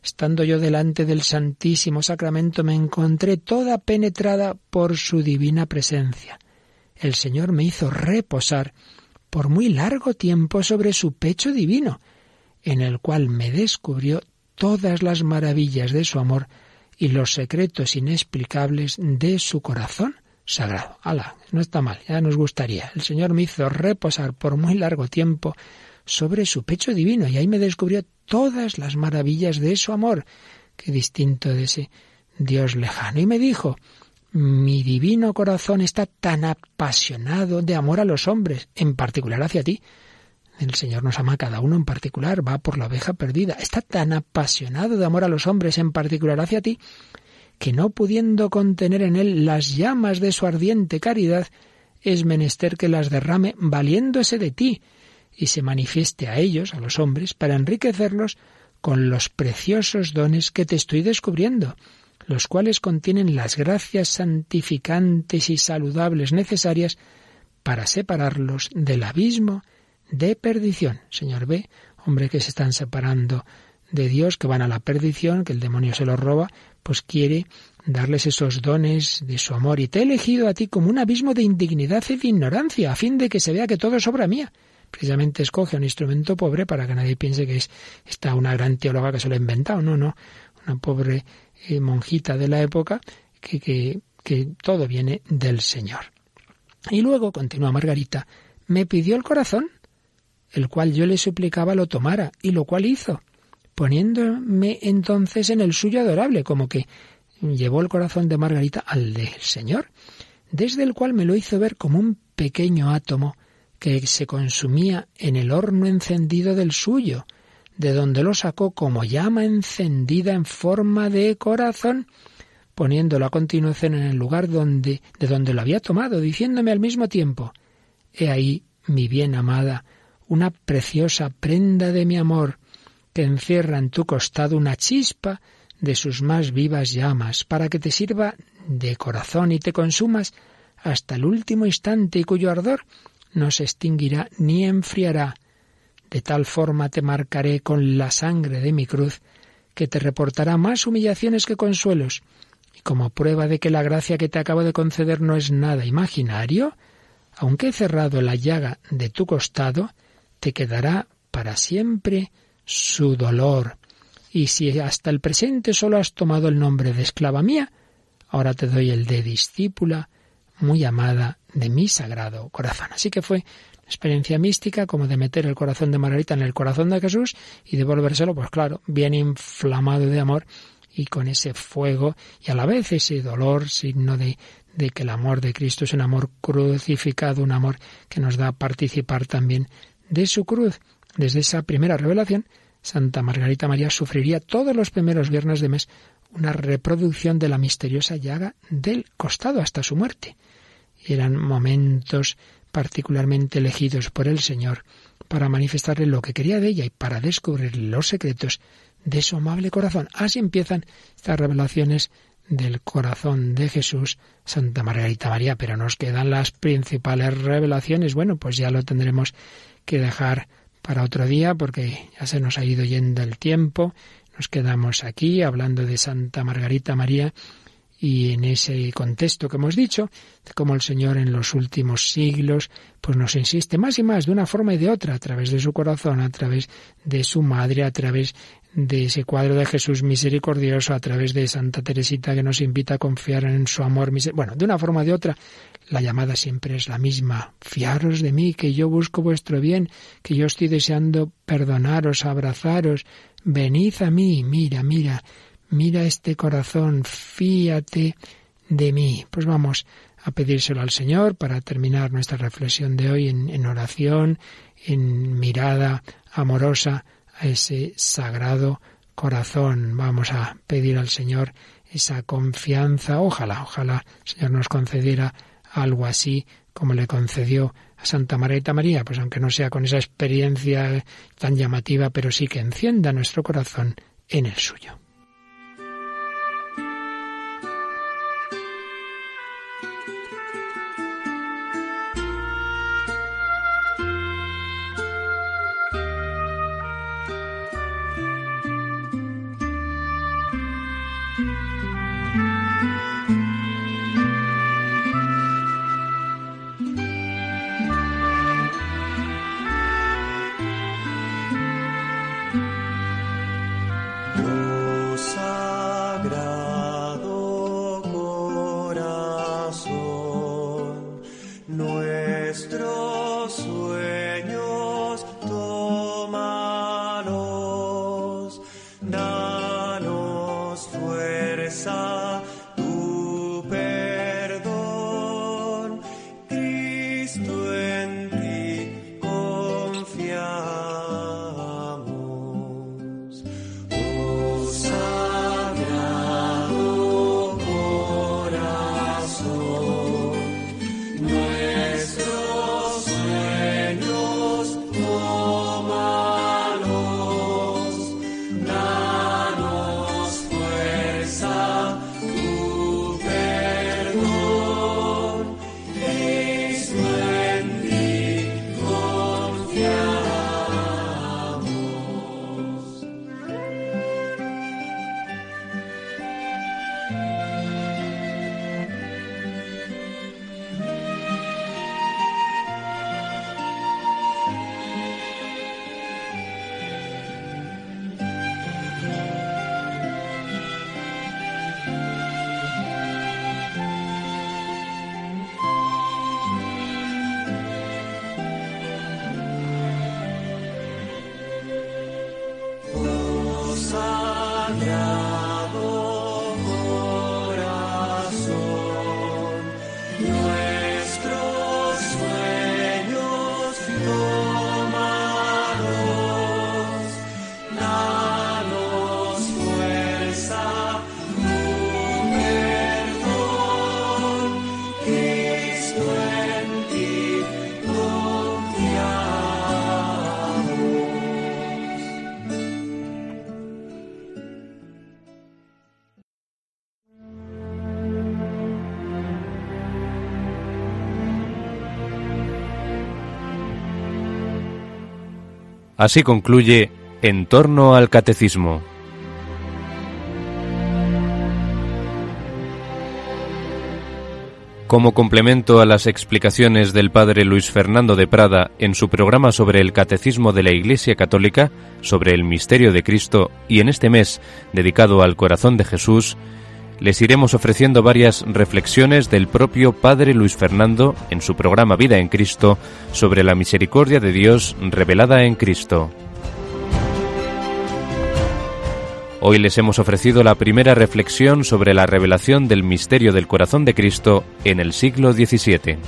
Estando yo delante del Santísimo Sacramento me encontré toda penetrada por su divina presencia. El Señor me hizo reposar por muy largo tiempo sobre su pecho divino, en el cual me descubrió todas las maravillas de su amor y los secretos inexplicables de su corazón sagrado. ¡Hala! No está mal, ya nos gustaría. El Señor me hizo reposar por muy largo tiempo sobre su pecho divino y ahí me descubrió todas las maravillas de su amor, que distinto de ese Dios lejano. Y me dijo, mi divino corazón está tan apasionado de amor a los hombres, en particular hacia ti. El Señor nos ama a cada uno en particular, va por la oveja perdida. Está tan apasionado de amor a los hombres, en particular hacia ti, que no pudiendo contener en él las llamas de su ardiente caridad, es menester que las derrame valiéndose de ti, y se manifieste a ellos, a los hombres, para enriquecerlos con los preciosos dones que te estoy descubriendo, los cuales contienen las gracias santificantes y saludables necesarias para separarlos del abismo de perdición. Señor B, hombre que se están separando de Dios, que van a la perdición, que el demonio se los roba, pues quiere darles esos dones de su amor y te he elegido a ti como un abismo de indignidad y de ignorancia, a fin de que se vea que todo es obra mía precisamente escoge un instrumento pobre para que nadie piense que es esta una gran teóloga que se lo ha inventado. No, no. Una pobre eh, monjita de la época que, que, que todo viene del Señor. Y luego, continúa Margarita, me pidió el corazón, el cual yo le suplicaba lo tomara, y lo cual hizo, poniéndome entonces en el suyo adorable, como que llevó el corazón de Margarita al del Señor, desde el cual me lo hizo ver como un pequeño átomo que se consumía en el horno encendido del suyo, de donde lo sacó como llama encendida en forma de corazón, poniéndolo a continuación en el lugar donde, de donde lo había tomado, diciéndome al mismo tiempo, He ahí, mi bien amada, una preciosa prenda de mi amor, que encierra en tu costado una chispa de sus más vivas llamas, para que te sirva de corazón y te consumas hasta el último instante y cuyo ardor no se extinguirá ni enfriará. De tal forma te marcaré con la sangre de mi cruz, que te reportará más humillaciones que consuelos. Y como prueba de que la gracia que te acabo de conceder no es nada imaginario, aunque he cerrado la llaga de tu costado, te quedará para siempre su dolor. Y si hasta el presente solo has tomado el nombre de esclava mía, ahora te doy el de discípula muy amada de mi sagrado corazón. Así que fue una experiencia mística como de meter el corazón de Margarita en el corazón de Jesús y devolvérselo, pues claro, bien inflamado de amor y con ese fuego y a la vez ese dolor, signo de, de que el amor de Cristo es un amor crucificado, un amor que nos da a participar también de su cruz. Desde esa primera revelación, Santa Margarita María sufriría todos los primeros viernes de mes una reproducción de la misteriosa llaga del costado hasta su muerte. Eran momentos particularmente elegidos por el Señor para manifestarle lo que quería de ella y para descubrir los secretos de su amable corazón. Así empiezan estas revelaciones del corazón de Jesús, Santa Margarita María, pero nos quedan las principales revelaciones. Bueno, pues ya lo tendremos que dejar para otro día porque ya se nos ha ido yendo el tiempo nos quedamos aquí hablando de Santa Margarita María y en ese contexto que hemos dicho, de cómo el Señor en los últimos siglos pues nos insiste más y más de una forma y de otra, a través de su corazón, a través de su madre, a través de ese cuadro de Jesús misericordioso, a través de Santa Teresita que nos invita a confiar en su amor. Bueno, de una forma o de otra, la llamada siempre es la misma. Fiaros de mí, que yo busco vuestro bien, que yo estoy deseando perdonaros, abrazaros, venid a mí, mira, mira, mira este corazón, fíate de mí. Pues vamos a pedírselo al Señor para terminar nuestra reflexión de hoy en, oración, en mirada amorosa a ese sagrado corazón. Vamos a pedir al Señor esa confianza. Ojalá, ojalá el Señor nos concediera algo así como le concedió a Santa Margarita María, pues aunque no sea con esa experiencia tan llamativa, pero sí que encienda nuestro corazón en el suyo. Así concluye En torno al catecismo. Como complemento a las explicaciones del padre Luis Fernando de Prada en su programa sobre el Catecismo de la Iglesia Católica, sobre el misterio de Cristo y en este mes dedicado al corazón de Jesús, les iremos ofreciendo varias reflexiones del propio Padre Luis Fernando en su programa Vida en Cristo sobre la misericordia de Dios revelada en Cristo. Hoy les hemos ofrecido la primera reflexión sobre la revelación del misterio del corazón de Cristo en el siglo XVII.